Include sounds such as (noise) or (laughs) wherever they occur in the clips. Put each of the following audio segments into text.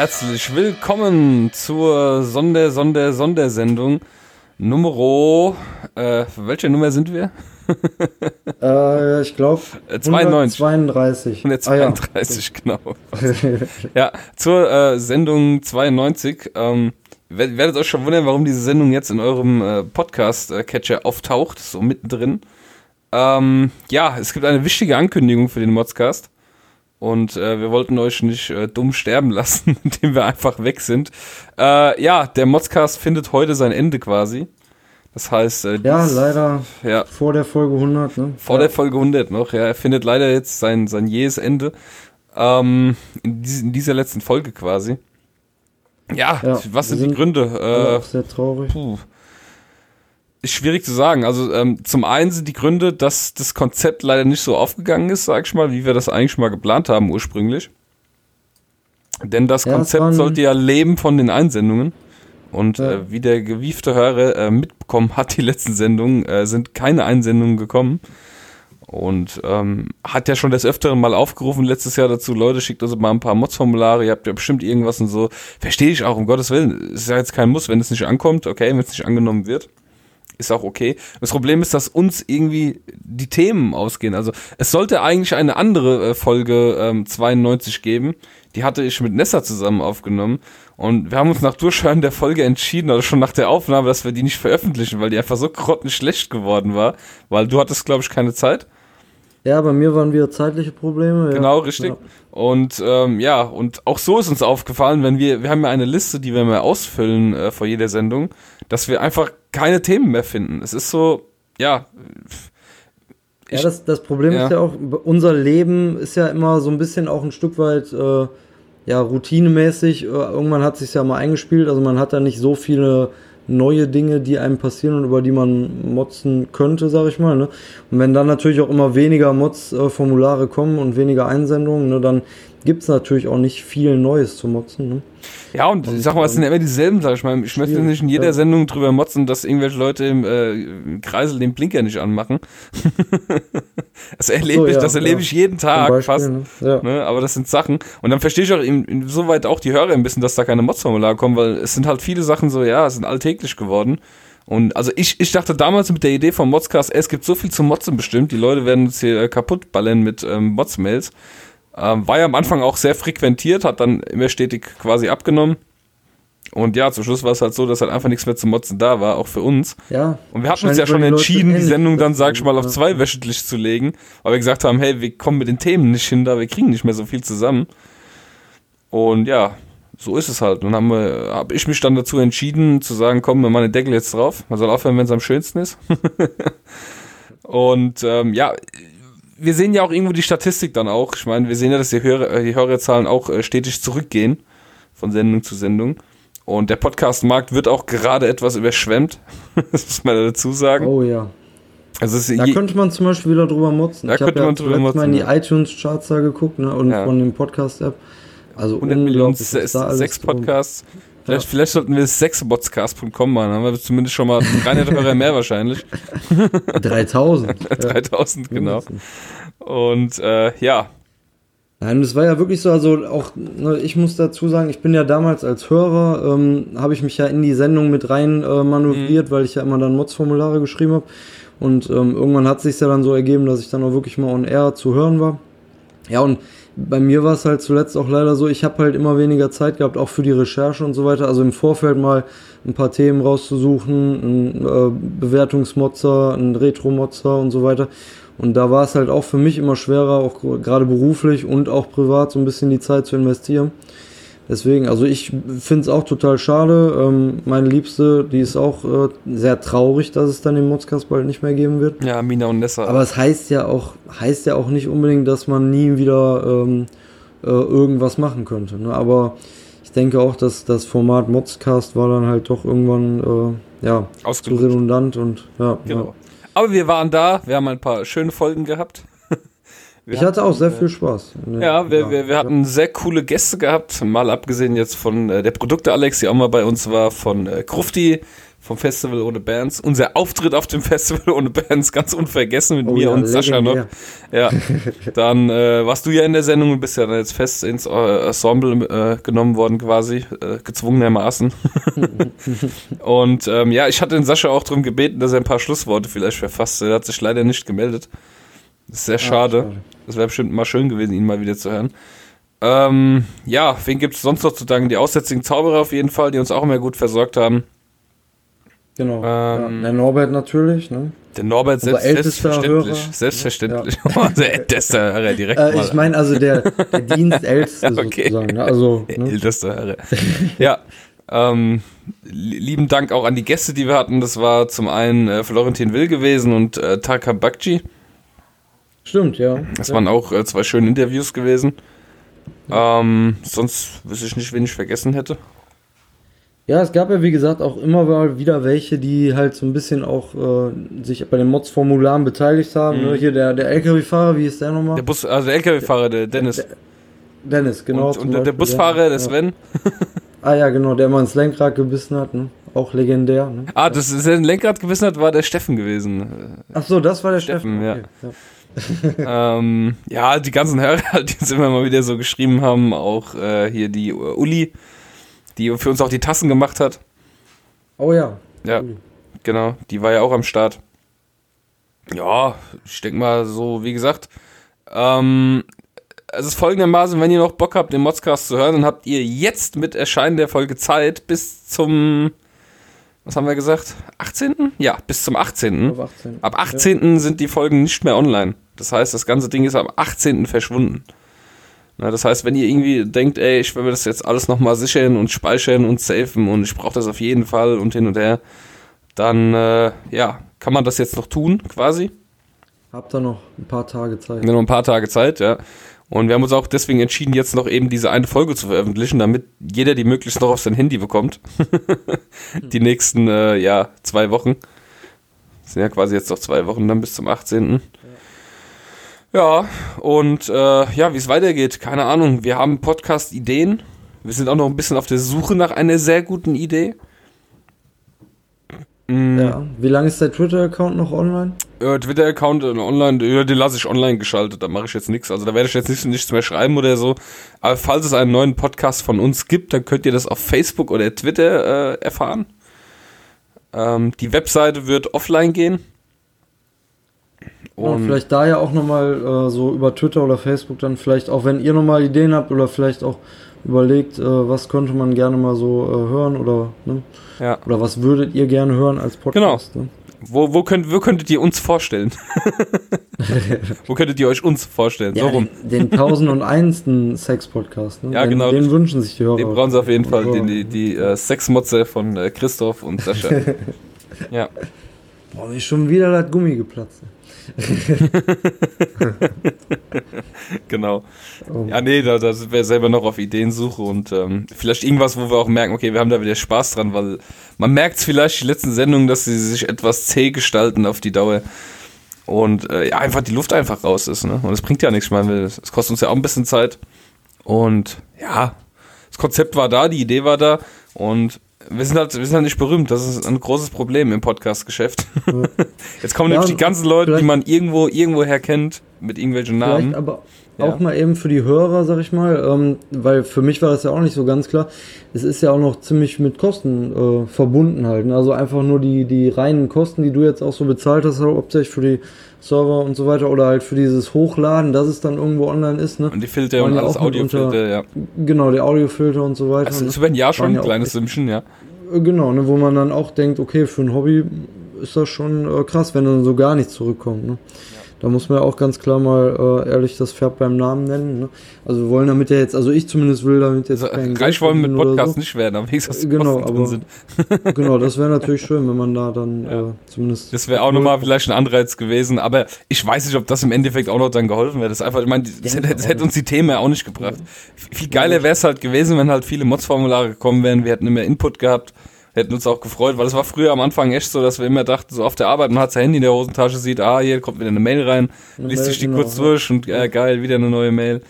herzlich willkommen zur Sonder, Sonder, Sondersendung Numero. Äh, welche Nummer sind wir? äh, ich glaube 92. 132. 132, ah, ja. (laughs) genau. ja, zur äh, Sendung 92. Ähm, ihr werdet euch schon wundern, warum diese Sendung jetzt in eurem äh, Podcast-Catcher auftaucht, so mittendrin. Ähm, ja, es gibt eine wichtige Ankündigung für den Modscast. Und äh, wir wollten euch nicht äh, dumm sterben lassen, (laughs) indem wir einfach weg sind. Äh, ja, der Modscast findet heute sein Ende quasi. Das heißt, äh, ja, leider ja, vor der Folge 100, ne? Vor ja. der Folge 100 noch, ja. Er findet leider jetzt sein, sein jähes Ende. Ähm, in, dies, in dieser letzten Folge quasi. Ja, ja was sind, sind, die Gründe? Äh, sehr traurig. Puh schwierig zu sagen. Also ähm, zum einen sind die Gründe, dass das Konzept leider nicht so aufgegangen ist, sag ich mal, wie wir das eigentlich mal geplant haben ursprünglich. Denn das ja, Konzept das sollte ja leben von den Einsendungen. Und ja. äh, wie der gewiefte Hörer äh, mitbekommen hat, die letzten Sendungen äh, sind keine Einsendungen gekommen. Und ähm, hat ja schon des Öfteren mal aufgerufen letztes Jahr dazu, Leute, schickt uns mal ein paar Mods-Formulare, ihr habt ja bestimmt irgendwas und so. Verstehe ich auch, um Gottes Willen. Ist ja jetzt kein Muss, wenn es nicht ankommt, okay, wenn es nicht angenommen wird ist auch okay. Das Problem ist, dass uns irgendwie die Themen ausgehen. Also es sollte eigentlich eine andere äh, Folge ähm, 92 geben. Die hatte ich mit Nessa zusammen aufgenommen. Und wir haben uns nach Durchhören der Folge entschieden, also schon nach der Aufnahme, dass wir die nicht veröffentlichen, weil die einfach so grottenschlecht geworden war. Weil du hattest, glaube ich, keine Zeit. Ja, bei mir waren wieder zeitliche Probleme. Ja. Genau, richtig. Ja. Und ähm, ja, und auch so ist uns aufgefallen, wenn wir, wir haben ja eine Liste, die wir mal ausfüllen äh, vor jeder Sendung, dass wir einfach keine Themen mehr finden. Es ist so, ja. Ich, ja, das, das Problem ja. ist ja auch, unser Leben ist ja immer so ein bisschen auch ein Stück weit äh, ja, routinemäßig. Äh, irgendwann hat sich ja mal eingespielt, also man hat da nicht so viele neue Dinge, die einem passieren und über die man motzen könnte, sag ich mal. Ne? Und wenn dann natürlich auch immer weniger Mods-Formulare kommen und weniger Einsendungen, ne, dann gibt es natürlich auch nicht viel Neues zu motzen. Ne? Ja, und ich sag mal, es sind ja immer dieselben, sag ich mal. Ich möchte nicht in jeder ja. Sendung drüber motzen, dass irgendwelche Leute im äh, Kreisel den Blinker nicht anmachen. (laughs) das erlebe so, ich, ja, das erlebe ja. ich jeden Tag Beispiel, fast. Ne? Ne? Aber das sind Sachen. Und dann verstehe ich auch in, insoweit auch die Hörer ein bisschen, dass da keine Mods-Formulare kommen, weil es sind halt viele Sachen so, ja, es sind alltäglich geworden. Und also ich, ich dachte damals mit der Idee vom Modscast, es gibt so viel zu Motzen bestimmt, die Leute werden uns hier äh, kaputt ballern mit ähm, Mods-Mails. Ähm, war ja am Anfang auch sehr frequentiert, hat dann immer stetig quasi abgenommen. Und ja, zum Schluss war es halt so, dass halt einfach nichts mehr zum Motzen da war, auch für uns. Ja. Und wir hatten uns ja schon entschieden, die Sendung dann, sag ich mal, auf zwei wöchentlich zu legen, weil wir gesagt haben, hey, wir kommen mit den Themen nicht hin, da wir kriegen nicht mehr so viel zusammen. Und ja, so ist es halt. Und dann habe hab ich mich dann dazu entschieden, zu sagen, komm, wir machen den Deckel jetzt drauf. Man soll aufhören, wenn es am schönsten ist. (laughs) und ähm, ja, wir sehen ja auch irgendwo die Statistik dann auch. Ich meine, wir sehen ja, dass die, Hörer, äh, die Hörerzahlen auch äh, stetig zurückgehen von Sendung zu Sendung. Und der Podcast-Markt wird auch gerade etwas überschwemmt. (laughs) das muss man dazu sagen. Oh ja. Also da könnte man zum Beispiel wieder drüber motzen. Da ich könnte ja man drüber motzen. mal in die iTunes-Charts da geguckt ne, und ja. von dem Podcast-App. Also 100 Millionen, sechs Podcasts. Vielleicht, ja. vielleicht sollten wir sexbotscast.com machen, dann haben wir zumindest schon mal 300 Euro mehr wahrscheinlich. (laughs) 3000. 3000, (laughs) genau. Und äh, ja. Nein, das war ja wirklich so, also auch, ne, ich muss dazu sagen, ich bin ja damals als Hörer, ähm, habe ich mich ja in die Sendung mit rein äh, manövriert, mhm. weil ich ja immer dann Mods-Formulare geschrieben habe. Und ähm, irgendwann hat sich ja dann so ergeben, dass ich dann auch wirklich mal on air zu hören war. Ja, und bei mir war es halt zuletzt auch leider so, ich habe halt immer weniger Zeit gehabt, auch für die Recherche und so weiter. Also im Vorfeld mal ein paar Themen rauszusuchen, ein äh, Bewertungsmotzer, ein Retro-Motzer und so weiter. Und da war es halt auch für mich immer schwerer, auch gerade beruflich und auch privat so ein bisschen die Zeit zu investieren. Deswegen, also ich finde es auch total schade. Ähm, meine Liebste, die ist auch äh, sehr traurig, dass es dann den Modscast bald nicht mehr geben wird. Ja, Mina und Nessa. Aber es heißt ja auch, heißt ja auch nicht unbedingt, dass man nie wieder ähm, äh, irgendwas machen könnte. Ne? Aber ich denke auch, dass das Format Modscast war dann halt doch irgendwann äh, ja, zu redundant und ja. Genau. Ja. Aber wir waren da, wir haben ein paar schöne Folgen gehabt. Wir ich hatte auch sehr viel Spaß. Ja, wir, wir, wir hatten sehr coole Gäste gehabt, mal abgesehen jetzt von äh, der Produkte Alex, die auch mal bei uns war, von äh, Krufti, vom Festival ohne Bands. Unser Auftritt auf dem (laughs) Festival ohne Bands, ganz unvergessen mit oh, mir ja, und Sascha noch. Ja, (laughs) dann äh, warst du ja in der Sendung und bist ja dann jetzt fest ins äh, Ensemble äh, genommen worden quasi, äh, gezwungenermaßen. (laughs) und ähm, ja, ich hatte den Sascha auch darum gebeten, dass er ein paar Schlussworte vielleicht verfasst. Er hat sich leider nicht gemeldet. Das ist sehr schade. Schade. Das wäre bestimmt mal schön gewesen, ihn mal wieder zu hören. Ähm, ja, wen gibt es sonst noch zu danken? Die aussätzigen Zauberer auf jeden Fall, die uns auch immer gut versorgt haben. Genau. Ähm, ja, der Norbert natürlich, ne? Der Norbert selbst, selbstverständlich. Hörer. Selbstverständlich. Ja. (laughs) der älteste Hörer (laughs) direkt. Äh, ich meine also der, der Dienstälteste (laughs) okay. sozusagen. Ne? Also, ne? älteste Hörer. ja. Ähm, lieben Dank auch an die Gäste, die wir hatten. Das war zum einen äh, Florentin Will gewesen und äh, Taka Bakci. Stimmt, ja. Das ja. waren auch äh, zwei schöne Interviews gewesen. Ähm, sonst wüsste ich nicht, wen ich vergessen hätte. Ja, es gab ja wie gesagt auch immer mal wieder welche, die halt so ein bisschen auch äh, sich bei den Mods-Formularen beteiligt haben. Ne? Mhm. Ne? Hier der, der LKW-Fahrer, wie ist der nochmal? Der Bus, also der LKW-Fahrer, der Dennis. Der, Dennis, genau. Und, und der, der, Busfahrer, der Sven. Ja. (laughs) ah ja, genau, der mal ins Lenkrad gebissen hat, ne? Auch legendär. Ne? Ah, das ist der Lenkrad gebissen hat, war der Steffen gewesen. Ach so, das war der Steffen. Steffen okay. ja. (laughs) ähm, ja, die ganzen Hörer, (laughs) die uns immer mal wieder so geschrieben haben, auch äh, hier die Uli, die für uns auch die Tassen gemacht hat. Oh ja. Ja, genau. Die war ja auch am Start. Ja, ich denke mal so, wie gesagt. Ähm, es ist folgendermaßen, wenn ihr noch Bock habt, den Modscast zu hören, dann habt ihr jetzt mit Erscheinen der Folge Zeit bis zum, was haben wir gesagt? 18.? Ja, bis zum 18. 18. Ab 18. Ja. sind die Folgen nicht mehr online. Das heißt, das ganze Ding ist am 18. verschwunden. Na, das heißt, wenn ihr irgendwie denkt, ey, ich will mir das jetzt alles nochmal sichern und speichern und safen und ich brauche das auf jeden Fall und hin und her, dann äh, ja, kann man das jetzt noch tun, quasi. Habt ihr noch ein paar Tage Zeit. Ja, noch ein paar Tage Zeit, ja. Und wir haben uns auch deswegen entschieden, jetzt noch eben diese eine Folge zu veröffentlichen, damit jeder die möglichst noch auf sein Handy bekommt. (laughs) die nächsten, äh, ja, zwei Wochen. Das sind ja quasi jetzt noch zwei Wochen dann bis zum 18. Ja, und äh, ja, wie es weitergeht, keine Ahnung. Wir haben Podcast-Ideen. Wir sind auch noch ein bisschen auf der Suche nach einer sehr guten Idee. Mm. Ja. Wie lange ist der Twitter-Account noch online? Äh, Twitter-Account online, ja, den lasse ich online geschaltet, da mache ich jetzt nichts. Also da werde ich jetzt nicht, nichts mehr schreiben oder so. Aber falls es einen neuen Podcast von uns gibt, dann könnt ihr das auf Facebook oder Twitter äh, erfahren. Ähm, die Webseite wird offline gehen. Und ja, vielleicht da ja auch nochmal äh, so über Twitter oder Facebook dann vielleicht auch, wenn ihr nochmal Ideen habt oder vielleicht auch überlegt, äh, was könnte man gerne mal so äh, hören oder ne? ja. oder was würdet ihr gerne hören als Podcast. Genau. Ne? Wo, wo, könnt, wo könntet ihr uns vorstellen? (laughs) wo könntet ihr euch uns vorstellen? Ja, so rum. Den, den 1001. Sex-Podcast. Ne? Ja, den, genau. Den wünschen sich die Hörer. Den brauchen sie auf jeden Fall. Den, die die äh, Sexmotze von äh, Christoph und Sascha. (laughs) ja. Boah, ist schon wieder das Gummi geplatzt. (laughs) genau. Ja, nee, da, da wir selber noch auf Ideensuche und ähm, vielleicht irgendwas, wo wir auch merken, okay, wir haben da wieder Spaß dran, weil man merkt es vielleicht die letzten Sendungen, dass sie sich etwas zäh gestalten auf die Dauer. Und äh, ja, einfach die Luft einfach raus ist, ne? Und es bringt ja nichts, ich meine, es kostet uns ja auch ein bisschen Zeit. Und ja, das Konzept war da, die Idee war da und wir sind, halt, wir sind halt nicht berühmt. Das ist ein großes Problem im Podcast-Geschäft. Ja. (laughs) Jetzt kommen ja, nämlich die ganzen Leute, die man irgendwo irgendwoher kennt, mit irgendwelchen Namen. aber ja. auch mal eben für die Hörer, sag ich mal, ähm, weil für mich war das ja auch nicht so ganz klar. Es ist ja auch noch ziemlich mit Kosten äh, verbunden halt. Ne? Also einfach nur die, die reinen Kosten, die du jetzt auch so bezahlt hast, hauptsächlich für die Server und so weiter oder halt für dieses Hochladen, dass es dann irgendwo online ist. Ne? Und die Filter und alles Audiofilter, ja. Genau, die Audiofilter und so weiter. Das ist ne? ein Jahr schon ein kleines Sümmchen, ja. Äh, genau, ne, wo man dann auch denkt, okay, für ein Hobby ist das schon äh, krass, wenn dann so gar nichts zurückkommt. Ne? Da muss man ja auch ganz klar mal äh, ehrlich das Pferd beim Namen nennen. Ne? Also wir wollen damit ja jetzt, also ich zumindest will damit jetzt also, kein Reich wollen mit Podcast so. nicht werden, aber wenigstens genau, aber, sind. (laughs) genau, das wäre natürlich (laughs) schön, wenn man da dann ja. äh, zumindest. Das wäre auch nochmal vielleicht ein Anreiz gewesen, aber ich weiß nicht, ob das im Endeffekt auch noch dann geholfen wäre. Das einfach, ich meine, das, hätte, das hätte uns die Themen ja auch nicht gebracht. Viel geiler wäre es halt gewesen, wenn halt viele Mods-Formulare gekommen wären, wir hätten immer Input gehabt hätten uns auch gefreut, weil es war früher am Anfang echt so, dass wir immer dachten, so auf der Arbeit, man hat sein Handy in der Hosentasche, sieht, ah, hier kommt wieder eine Mail rein, liest sich die genau, kurz durch und äh, geil, wieder eine neue Mail.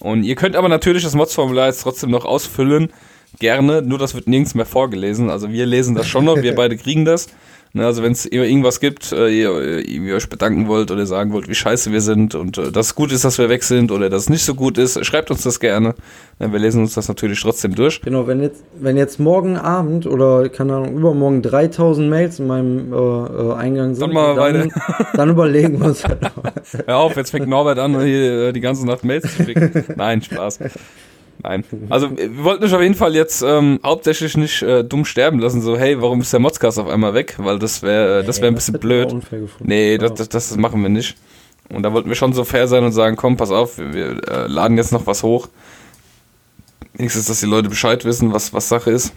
Und ihr könnt aber natürlich das Mods-Formular jetzt trotzdem noch ausfüllen. gerne, nur das wird nirgends mehr vorgelesen. Also wir lesen das schon noch, wir (laughs) beide kriegen das. Ne, also wenn es irgendwas gibt, äh, ihr, ihr, euch bedanken wollt oder sagen wollt, wie scheiße wir sind und äh, dass es gut ist, dass wir weg sind oder dass es nicht so gut ist, schreibt uns das gerne. Ja, wir lesen uns das natürlich trotzdem durch. Genau, wenn jetzt, wenn jetzt morgen Abend oder keine Ahnung, übermorgen 3000 Mails in meinem äh, äh Eingang sind, dann, dann, (laughs) dann, überlegen wir uns halt (laughs) Hör auf, jetzt fängt Norbert an, hier äh, die ganze Nacht Mails zu schicken. (laughs) Nein, Spaß. Nein. Also wir wollten euch auf jeden Fall jetzt ähm, hauptsächlich nicht äh, dumm sterben lassen, so hey, warum ist der Modscast auf einmal weg? Weil das wäre äh, das wäre ein bisschen blöd. Nee, das, das, das machen wir nicht. Und da wollten wir schon so fair sein und sagen, komm, pass auf, wir, wir äh, laden jetzt noch was hoch. Wenigstens, dass die Leute Bescheid wissen, was, was Sache ist.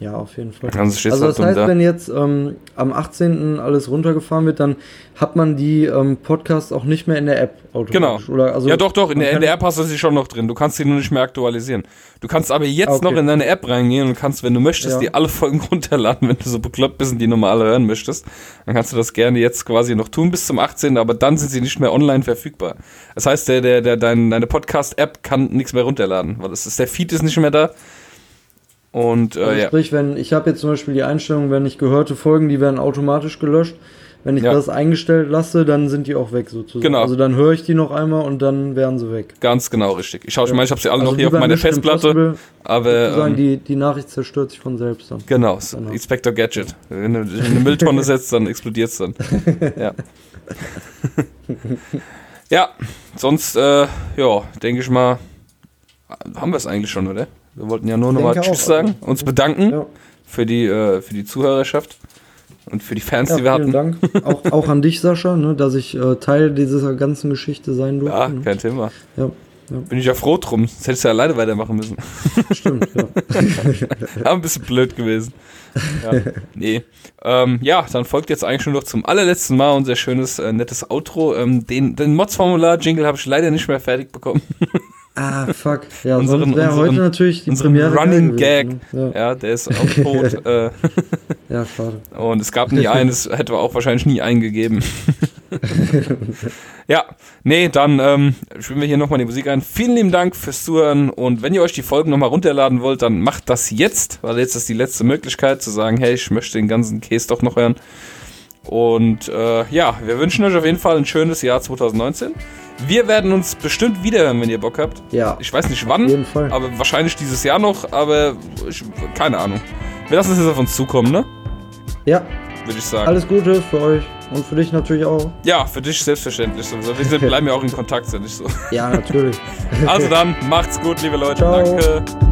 Ja, auf jeden Fall. Also, also das heißt, da. wenn jetzt ähm, am 18. alles runtergefahren wird, dann hat man die ähm, Podcasts auch nicht mehr in der App. Genau. Oder, also ja, doch, doch. In der, in der App hast du sie schon noch drin. Du kannst sie nur nicht mehr aktualisieren. Du kannst aber jetzt okay. noch in deine App reingehen und kannst, wenn du möchtest, ja. die alle Folgen (laughs) runterladen, wenn du so bekloppt bist und die normal hören möchtest. Dann kannst du das gerne jetzt quasi noch tun bis zum 18. Aber dann sind sie nicht mehr online verfügbar. Das heißt, der, der, der, dein, deine Podcast-App kann nichts mehr runterladen, weil das ist, der Feed ist nicht mehr da. Und äh, also sprich, wenn ich habe jetzt zum Beispiel die Einstellung, wenn ich gehörte Folgen, die werden automatisch gelöscht. Wenn ich ja. das eingestellt lasse, dann sind die auch weg sozusagen. Genau. Also dann höre ich die noch einmal und dann werden sie weg. Ganz genau, richtig. Ich, schau, ja. ich meine, ich habe sie alle also noch hier auf meiner Festplatte. Aber ähm, die, die Nachricht zerstört sich von selbst dann. Genau, genau. Inspector Gadget. Wenn du in eine Mülltonne (laughs) setzt, dann explodiert es dann. (laughs) ja. ja, sonst, äh, ja, denke ich mal, haben wir es eigentlich schon, oder? Wir wollten ja nur noch mal Tschüss auch, sagen, also. uns bedanken ja. für, die, äh, für die Zuhörerschaft und für die Fans, ja, die wir hatten. Dank. auch, (laughs) auch an dich, Sascha, ne, dass ich äh, Teil dieser ganzen Geschichte sein durfte. Ja, kein Thema. Ja. Ja. Bin ich ja froh drum. Das hättest du ja alleine weitermachen müssen. (laughs) Stimmt, ja. (laughs) Aber ein bisschen blöd gewesen. Ja, nee. Ähm, ja, dann folgt jetzt eigentlich schon noch zum allerletzten Mal unser schönes, äh, nettes Outro. Ähm, den den Mods-Formular-Jingle habe ich leider nicht mehr fertig bekommen. Ah, fuck. Ja, unseren, wäre heute natürlich die Premiere Running Gag. Ne? Ja. ja. der ist auch tot. (laughs) äh. Ja, schade. Und es gab nie (laughs) eines, hätte wir auch wahrscheinlich nie eingegeben. ja, nee, dann ähm, spielen wir hier nochmal die Musik ein. Vielen lieben Dank fürs Zuhören und wenn ihr euch die Folgen nochmal runterladen wollt, dann macht das jetzt, weil jetzt ist die letzte Möglichkeit zu sagen, hey, ich möchte den ganzen Case doch noch hören. Und äh, ja, wir wünschen euch auf jeden Fall ein schönes Jahr 2019. Wir werden uns bestimmt wiederhören, wenn ihr Bock habt. Ja. Ich weiß nicht wann, auf jeden Fall. aber wahrscheinlich dieses Jahr noch, aber ich, keine Ahnung. Wir lassen es jetzt auf uns zukommen, ne? Ja. Würde ich sagen. Alles Gute für euch und für dich natürlich auch. Ja, für dich selbstverständlich. Wir (laughs) bleiben ja auch in Kontakt, sind nicht so. Ja, natürlich. (laughs) Also dann, (laughs) macht's gut, liebe Leute. Ciao. Danke.